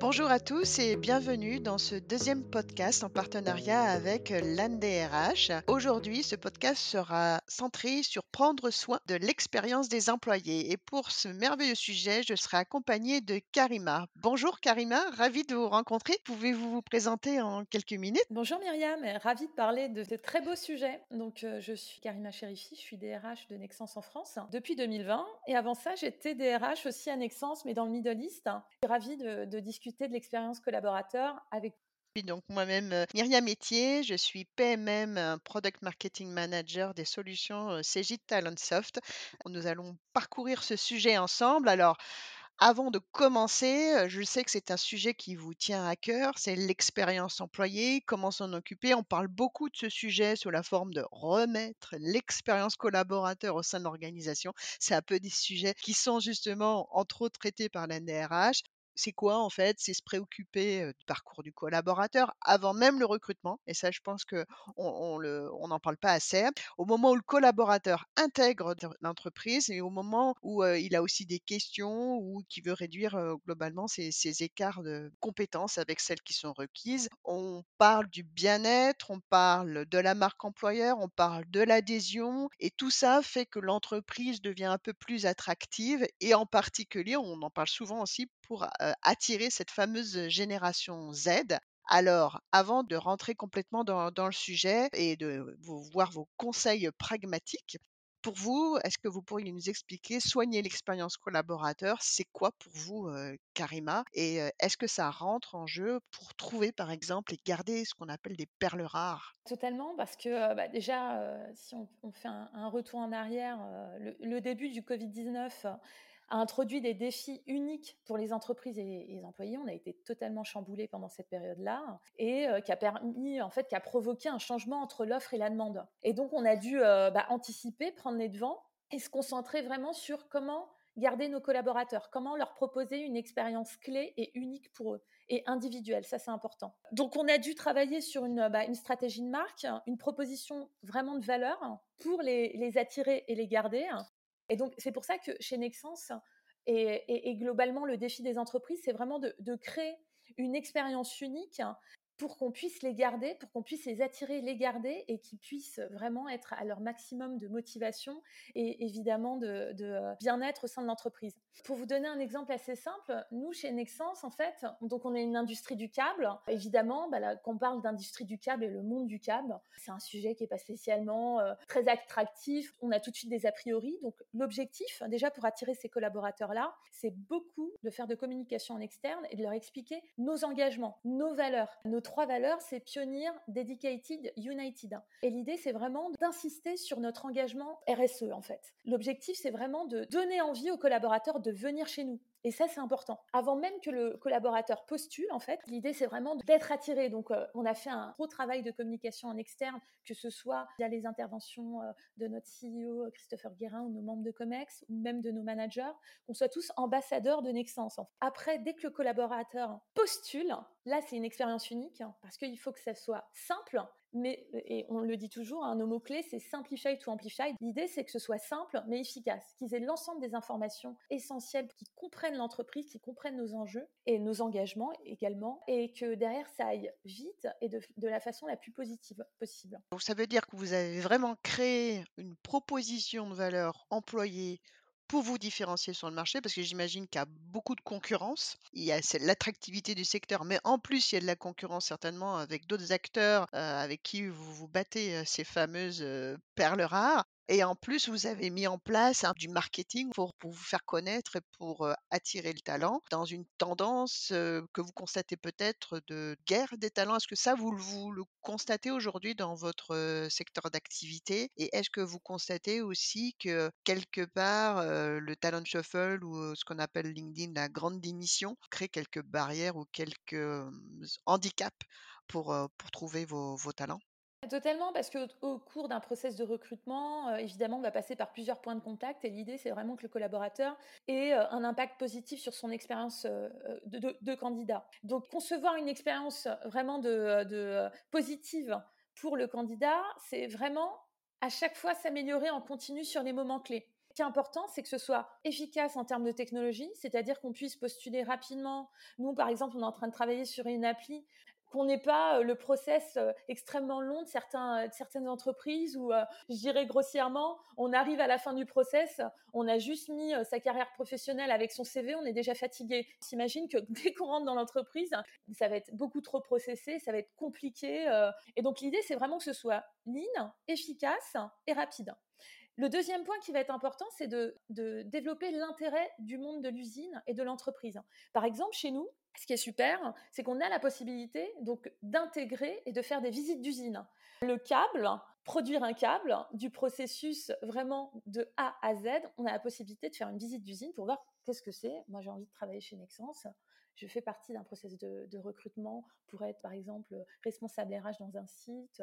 Bonjour à tous et bienvenue dans ce deuxième podcast en partenariat avec l'ANDRH. Aujourd'hui, ce podcast sera centré sur prendre soin de l'expérience des employés. Et pour ce merveilleux sujet, je serai accompagnée de Karima. Bonjour Karima, ravie de vous rencontrer. Pouvez-vous vous présenter en quelques minutes? Bonjour Myriam, ravie de parler de ce très beau sujet. Donc, euh, je suis Karima Cherifi, je suis DRH de Nexence en France depuis 2020. Et avant ça, j'étais DRH aussi à Nexence, mais dans le Middle East. Ravie de, de discuter de l'expérience collaborateur avec donc moi-même, euh, Myriam Métier, je suis PMM, Product Marketing Manager des solutions euh, CJ Talentsoft. Nous allons parcourir ce sujet ensemble. Alors, avant de commencer, euh, je sais que c'est un sujet qui vous tient à cœur, c'est l'expérience employée, comment s'en occuper. On parle beaucoup de ce sujet sous la forme de remettre l'expérience collaborateur au sein de l'organisation. C'est un peu des sujets qui sont justement entre autres traités par la NRH c'est quoi en fait? C'est se préoccuper du parcours du collaborateur avant même le recrutement. Et ça, je pense qu'on on n'en parle pas assez. Au moment où le collaborateur intègre l'entreprise et au moment où il a aussi des questions ou qui veut réduire globalement ses, écarts de compétences avec celles qui sont requises. On parle du bien-être, on parle de la marque employeur, on parle de l'adhésion et tout ça fait que l'entreprise devient un peu plus attractive et en particulier, on en parle souvent aussi pour attirer cette fameuse génération Z. Alors, avant de rentrer complètement dans, le sujet et de voir vos conseils pragmatiques, pour vous, est-ce que vous pourriez nous expliquer, soigner l'expérience collaborateur, c'est quoi pour vous, Karima? Et est-ce que ça rentre en jeu pour trouver, par exemple, et garder ce qu'on appelle des perles rares? Totalement, parce que bah, déjà, si on, fait un, retour en arrière, le, début du Covid-19 a introduit des défis uniques pour les entreprises et les employés. On a été totalement chamboulés pendant cette période-là et euh, qui a permis, en fait, qui a provoqué un changement entre l'offre et la demande. Et donc, on a dû euh, bah, anticiper, prendre les devants et se concentrer vraiment sur comment garder nos collaborateurs, comment leur proposer une expérience clé et unique pour eux et individuelle, ça c'est important. Donc on a dû travailler sur une, bah, stratégie de marque, une proposition vraiment de valeur pour les attirer et les garder, et donc, c'est pour ça que chez Nexence, et, globalement, le défi des entreprises, c'est vraiment de, de, créer une expérience unique pour qu'on puisse les garder, pour qu'on puisse les attirer, les garder et qu'ils puissent vraiment être à leur maximum de motivation et évidemment de, euh, bien-être au sein de l'entreprise. Pour vous donner un exemple assez simple, nous chez Nexence, en fait, donc on est une industrie du câble. Évidemment, bah quand on parle d'industrie du câble et le monde du câble, c'est un sujet qui n'est pas spécialement euh, très attractif. On a tout de suite des a priori. Donc l'objectif, déjà pour attirer ces collaborateurs-là, c'est beaucoup de faire de communication en externe et de leur expliquer nos engagements, nos valeurs, notre trois valeurs, c'est Pionnier, Dedicated, United. Et l'idée, c'est vraiment d'insister sur notre engagement RSE, en fait. L'objectif, c'est vraiment de donner envie aux collaborateurs de venir chez nous. Et ça, c'est important. Avant même que le collaborateur postule, en fait, l'idée, c'est vraiment d'être attiré. Donc, euh, on a fait un gros travail de communication en externe, que ce soit via les interventions euh, de notre CEO, Christopher Guérin, ou nos membres de COMEX, ou même de nos managers, qu'on soit tous ambassadeurs de Nexence. Après, dès que le collaborateur postule, là, c'est une expérience unique, hein, parce qu'il faut que ça soit simple, mais, et on le dit toujours, un mot-clé, c'est simplify to amplify. L'idée, c'est que ce soit simple, mais efficace, qu'ils aient l'ensemble des informations essentielles, qui comprennent l'entreprise, qui comprennent nos enjeux et nos engagements également, et que derrière, ça aille vite et de, de la façon la plus positive possible. Donc, ça veut dire que vous avez vraiment créé une proposition de valeur employée pour vous différencier sur le marché Parce que j'imagine qu'il y a beaucoup de concurrence. Il y a l'attractivité du secteur, mais en plus, il y a de la concurrence certainement avec d'autres acteurs euh, avec qui vous vous battez euh, ces fameuses euh, perles rares. Et en plus, vous avez mis en place du marketing pour, vous faire connaître et pour attirer le talent dans une tendance que vous constatez peut-être de guerre des talents. Est-ce que ça, vous, vous le constatez aujourd'hui dans votre secteur d'activité? Et est-ce que vous constatez aussi que quelque part, le talent shuffle ou ce qu'on appelle LinkedIn la grande démission crée quelques barrières ou quelques handicaps pour, pour trouver vos talents? Totalement, parce qu'au cours d'un process de recrutement, euh, évidemment, on va passer par plusieurs points de contact et l'idée, c'est vraiment que le collaborateur ait euh, un impact positif sur son expérience euh, de, candidat. Donc, concevoir une expérience vraiment de, positive pour le candidat, c'est vraiment à chaque fois s'améliorer en continu sur les moments clés qui est important, c'est que ce soit efficace en termes de technologie, c'est-à-dire qu'on puisse postuler rapidement. Nous, par exemple, on est en train de travailler sur une appli qu'on n'ait pas le process extrêmement long de, certains, certaines entreprises où, je dirais grossièrement, on arrive à la fin du process, on a juste mis sa carrière professionnelle avec son CV, on est déjà fatigué. On s'imagine que dès qu'on rentre dans l'entreprise, ça va être beaucoup trop processé, ça va être compliqué. et donc l'idée, c'est vraiment que ce soit lean, efficace et rapide. Le deuxième point qui va être important, c'est de, développer l'intérêt du monde de l'usine et de l'entreprise. Par exemple, chez nous, ce qui est super, c'est qu'on a la possibilité donc d'intégrer et de faire des visites d'usine. Le câble, produire un câble du processus vraiment de A à Z, on a la possibilité de faire une visite d'usine pour voir qu'est-ce que c'est. Moi, j'ai envie de travailler chez Nexence. Je fais partie d'un processus de, recrutement pour être, par exemple, responsable RH dans un site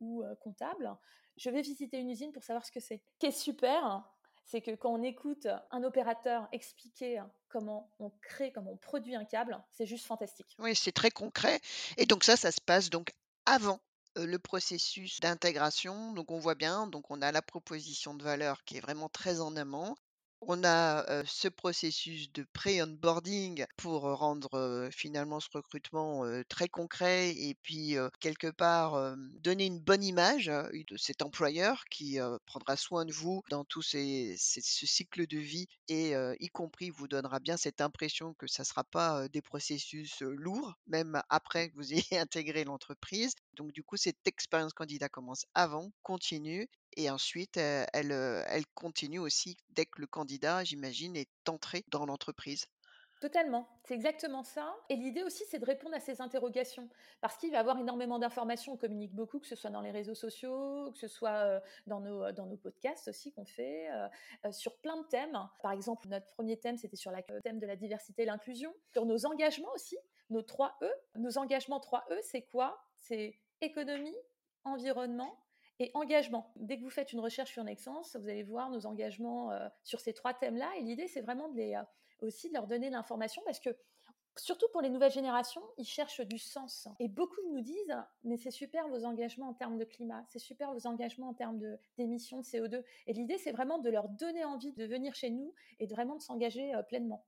ou euh, comptable. Je vais visiter une usine pour savoir ce que c'est. Ce qui est super, c'est que quand on écoute un opérateur expliquer comment on crée, comment on produit un câble, c'est juste fantastique. Oui, c'est très concret. Et donc ça, ça se passe donc avant le processus d'intégration. Donc on voit bien, donc on a la proposition de valeur qui est vraiment très en amont. On a ce processus de pré-onboarding pour rendre finalement ce recrutement très concret et puis quelque part donner une bonne image de cet employeur qui prendra soin de vous dans tout ce cycle de vie et y compris vous donnera bien cette impression que ça ne sera pas des processus lourds, même après que vous ayez intégré l'entreprise. Donc du coup, cette expérience candidat commence avant, continue et ensuite, elle, continue aussi dès que le candidat, j'imagine, est entré dans l'entreprise. Totalement, c'est exactement ça. Et l'idée aussi, c'est de répondre à ces interrogations. Parce qu'il va avoir énormément d'informations, on communique beaucoup, que ce soit dans les réseaux sociaux, que ce soit dans nos, dans nos podcasts aussi qu'on fait, sur plein de thèmes. Par exemple, notre premier thème, c'était sur le thème de la diversité et l'inclusion. Sur nos engagements aussi, nos 3 E. Nos engagements 3 E, c'est quoi? C'est économie, environnement et engagement. Dès que vous faites une recherche sur Nexence, vous allez voir nos engagements euh, sur ces trois thèmes-là. Et l'idée, c'est vraiment de euh, aussi de leur donner l'information parce que surtout pour les nouvelles générations, ils cherchent du sens. Et beaucoup nous disent, mais c'est super vos engagements en termes de climat, c'est super vos engagements en termes d'émissions de, CO2. Et l'idée, c'est vraiment de leur donner envie de venir chez nous et de vraiment de s'engager euh, pleinement.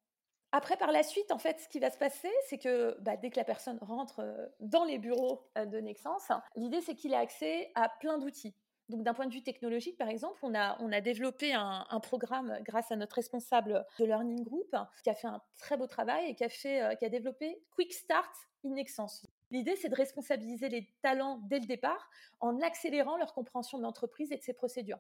Après, par la suite, en fait, ce qui va se passer, c'est que bah, dès que la personne rentre euh, dans les bureaux euh, de Nexence, l'idée, c'est qu'il ait accès à plein d'outils. Donc, d'un point de vue technologique, par exemple, on a, a développé un, programme grâce à notre responsable de Learning Group qui a fait un très beau travail et qui a, euh, qui a développé Quick Start in Nexence. L'idée, c'est de responsabiliser les talents dès le départ en accélérant leur compréhension de l'entreprise et de ses procédures.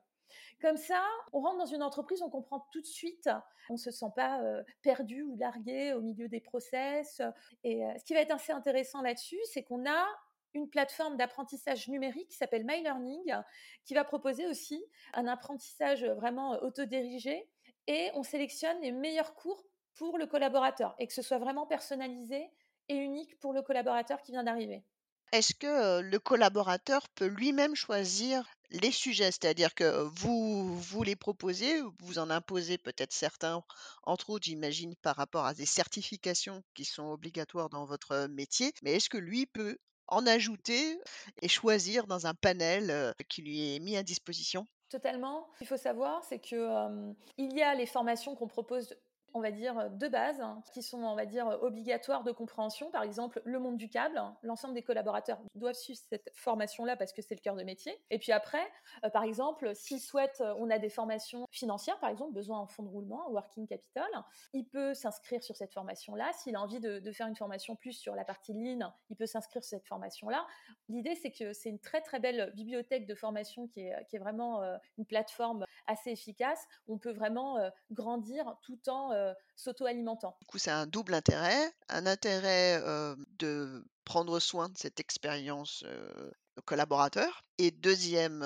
Comme ça, on rentre dans une entreprise, on comprend tout de suite, on ne se sent pas perdu ou largué au milieu des process. Et ce qui va être assez intéressant là-dessus, c'est qu'on a une plateforme d'apprentissage numérique qui s'appelle My Learning, qui va proposer aussi un apprentissage vraiment autodirigé et on sélectionne les meilleurs cours pour le collaborateur et que ce soit vraiment personnalisé et unique pour le collaborateur qui vient d'arriver. Est-ce que le collaborateur peut lui-même choisir les sujets? C'est-à-dire que vous, vous les proposez, vous en imposez peut-être certains, entre autres, j'imagine, par rapport à des certifications qui sont obligatoires dans votre métier, mais est-ce que lui peut en ajouter et choisir dans un panel qui lui est mis à disposition? Totalement. Ce qu'il faut savoir, c'est que il y a les formations qu'on propose on va dire, de base, hein, qui sont, on va dire, obligatoires de compréhension. Par exemple, le monde du câble. L'ensemble des collaborateurs doivent suivre cette formation-là parce que c'est le cœur de métier. Et puis après, euh, par exemple, s'il souhaite, euh, on a des formations financières, par exemple, besoin en fonds de roulement, working capital, il peut s'inscrire sur cette formation-là. S'il a envie de, faire une formation plus sur la partie lean, il peut s'inscrire sur cette formation-là. L'idée, c'est que c'est une très, très belle bibliothèque de formation qui est, vraiment euh, une plateforme assez efficace. On peut vraiment grandir tout en s'auto-alimentant. Du coup, c'est un double intérêt, un intérêt de prendre soin de cette expérience collaborateur. Et deuxième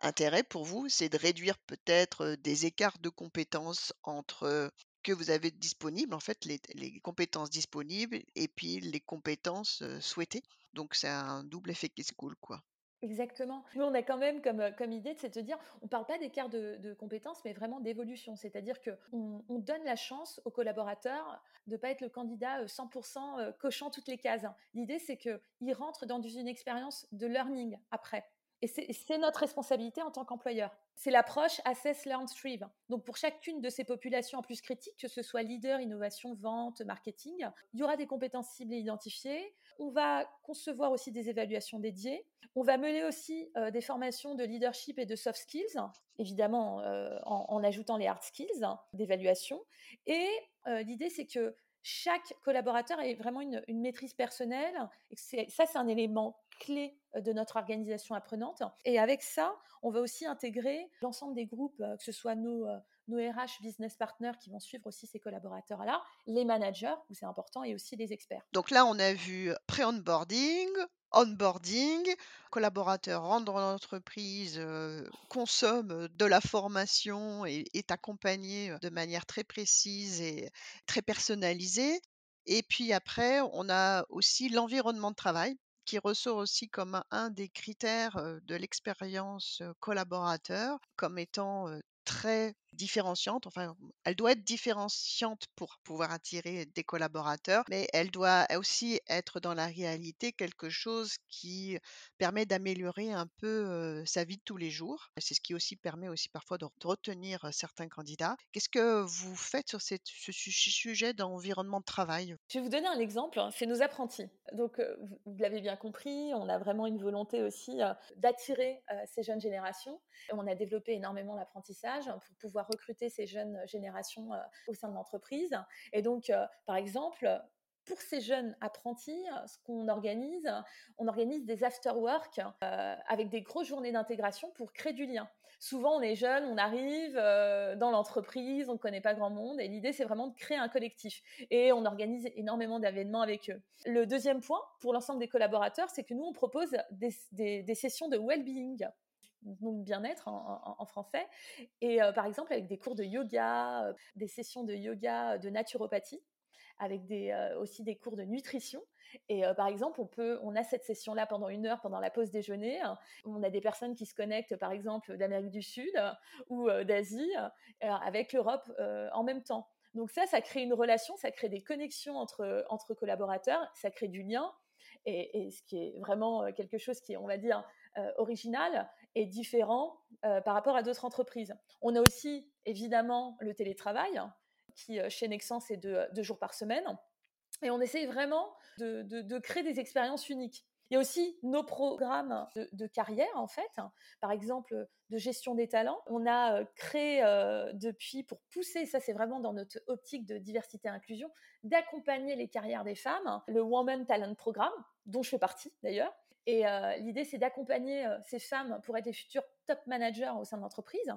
intérêt pour vous, c'est de réduire peut-être des écarts de compétences entre que vous avez disponibles, en fait, les, les compétences disponibles et puis les compétences souhaitées. Donc, c'est un double effet qui se coule, quoi. Exactement. Nous, on a quand même comme, euh, comme idée de se dire, on ne parle pas d'écart de, de, compétences, mais vraiment d'évolution. C'est-à-dire qu'on on donne la chance aux collaborateurs de ne pas être le candidat 100% euh, euh, cochant toutes les cases. L'idée, c'est qu'ils rentrent dans une expérience de learning après. Et c'est notre responsabilité en tant qu'employeur. C'est l'approche assess, learn, thrive. Donc pour chacune de ces populations en plus critiques, que ce soit leader, innovation, vente, marketing, il y aura des compétences cibles identifiées. On va concevoir aussi des évaluations dédiées. On va mener aussi euh, des formations de leadership et de soft skills, évidemment euh, en, ajoutant les hard skills d'évaluation. Et euh, l'idée, c'est que chaque collaborateur ait vraiment une, une maîtrise personnelle. Et ça, c'est un élément clé de notre organisation apprenante. Et avec ça, on va aussi intégrer l'ensemble des groupes, que ce soit nos, nos RH business partners qui vont suivre aussi ces collaborateurs-là, les managers, où c'est important, et aussi les experts. Donc là, on a vu pré-onboarding, onboarding, collaborateur rentre dans l'entreprise, euh, consomme de la formation et est accompagné de manière très précise et très personnalisée. Et puis après, on a aussi l'environnement de travail qui ressort aussi comme un des critères de l'expérience collaborateur, comme étant très différenciante. Enfin, elle doit être différenciante pour pouvoir attirer des collaborateurs, mais elle doit aussi être dans la réalité quelque chose qui permet d'améliorer un peu sa vie de tous les jours. C'est ce qui aussi permet aussi parfois de retenir certains candidats. Qu'est-ce que vous faites sur ce sujet d'environnement de travail? Je vais vous donner un exemple, hein, c'est nos apprentis. Donc, vous l'avez bien compris, on a vraiment une volonté aussi d'attirer ces jeunes générations. On a développé énormément l'apprentissage pour pouvoir recruter ces jeunes générations au sein de l'entreprise. Et donc, par exemple, pour ces jeunes apprentis, ce qu'on organise, on organise des after-work avec des grosses journées d'intégration pour créer du lien. Souvent, on est jeune, on arrive dans l'entreprise, on ne connaît pas grand monde, et l'idée, c'est vraiment de créer un collectif. Et on organise énormément d'événements avec eux. Le deuxième point, pour l'ensemble des collaborateurs, c'est que nous, on propose des sessions de well-being donc bien-être en, français. Et euh, par exemple, avec des cours de yoga, euh, des sessions de yoga, euh, de naturopathie, avec des, aussi des cours de nutrition. Et par exemple, on, peut, on a cette session-là pendant une heure, pendant la pause déjeuner. On a des personnes qui se connectent, par exemple, d'Amérique du Sud ou d'Asie, avec l'Europe en même temps. Donc ça, ça crée une relation, ça crée des connexions entre, entre collaborateurs, ça crée du lien. Et, et, ce qui est vraiment quelque chose qui est, on va dire, original est différent par rapport à d'autres entreprises. On a aussi évidemment le télétravail, qui chez Nexence est deux, deux, jours par semaine. Et on essaye vraiment de, de, de, créer des expériences uniques. Il y a aussi nos programmes de, carrière, en fait, par exemple de gestion des talents. On a euh, créé euh, depuis, pour pousser, ça c'est vraiment dans notre optique de diversité et inclusion, d'accompagner les carrières des femmes, le Woman Talent Programme, dont je fais partie d'ailleurs, et euh, l'idée, c'est d'accompagner euh, ces femmes pour être des futurs top managers au sein de l'entreprise.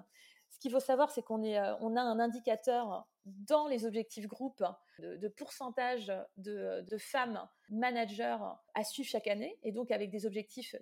Ce qu'il faut savoir, c'est qu'on euh, a un indicateur dans les objectifs groupes de, pourcentage de, femmes managers à suivre chaque année, et donc avec des objectifs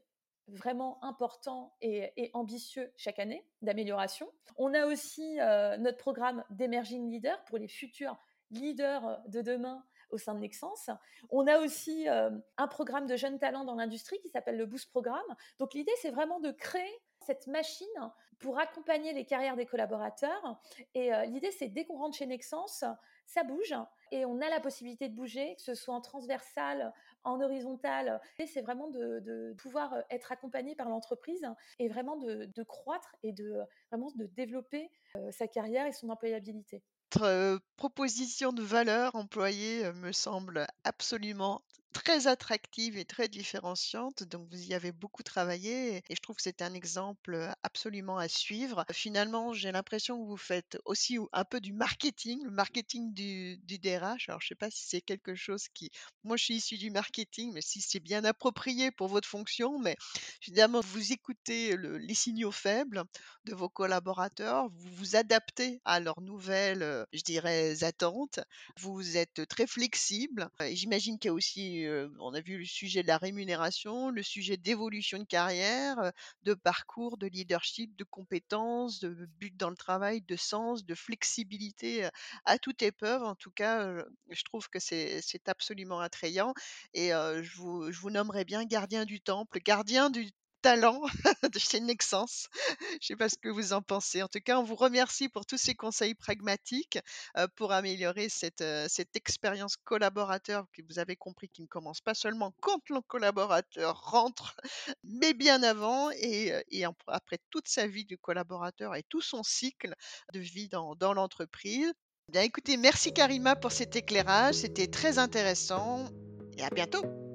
vraiment importants et, ambitieux chaque année d'amélioration. On a aussi euh, notre programme d'Emerging Leader pour les futurs leaders de demain au sein de Nexence. On a aussi euh, un programme de jeunes talents dans l'industrie qui s'appelle le Boost Programme. Donc l'idée, c'est vraiment de créer cette machine pour accompagner les carrières des collaborateurs. Et euh, l'idée, c'est dès qu'on rentre chez Nexence, ça bouge et on a la possibilité de bouger, que ce soit en transversal, en horizontal. C'est vraiment de, pouvoir être accompagné par l'entreprise et vraiment de, de, croître et de vraiment de développer euh, sa carrière et son employabilité votre proposition de valeur employée me semble absolument très attractive et très différenciante. Donc, vous y avez beaucoup travaillé et je trouve que c'est un exemple absolument à suivre. Finalement, j'ai l'impression que vous faites aussi un peu du marketing, le marketing du, du DRH. Alors, je ne sais pas si c'est quelque chose qui, moi, je suis issue du marketing, mais si c'est bien approprié pour votre fonction. Mais évidemment, vous écoutez le, les signaux faibles de vos collaborateurs, vous vous adaptez à leurs nouvelles, je dirais, attentes. Vous êtes très flexible. J'imagine qu'il y a aussi on a vu le sujet de la rémunération, le sujet d'évolution de carrière, de parcours, de leadership, de compétences, de but dans le travail, de sens, de flexibilité à toute épreuve. En tout cas, je trouve que c'est absolument attrayant et je vous, je vous nommerai bien gardien du temple, gardien du de chez Nexence. Je sais pas ce que vous en pensez. En tout cas, on vous remercie pour tous ces conseils pragmatiques, heu, pour améliorer cette, heu, cette expérience collaborateur que vous avez compris qui ne commence pas seulement quand le collaborateur rentre, mais bien avant et en après toute sa vie du collaborateur et tout son cycle de vie dans dans l'entreprise. Bien écoutez, merci Karima pour cet éclairage, c'était très intéressant et à bientôt.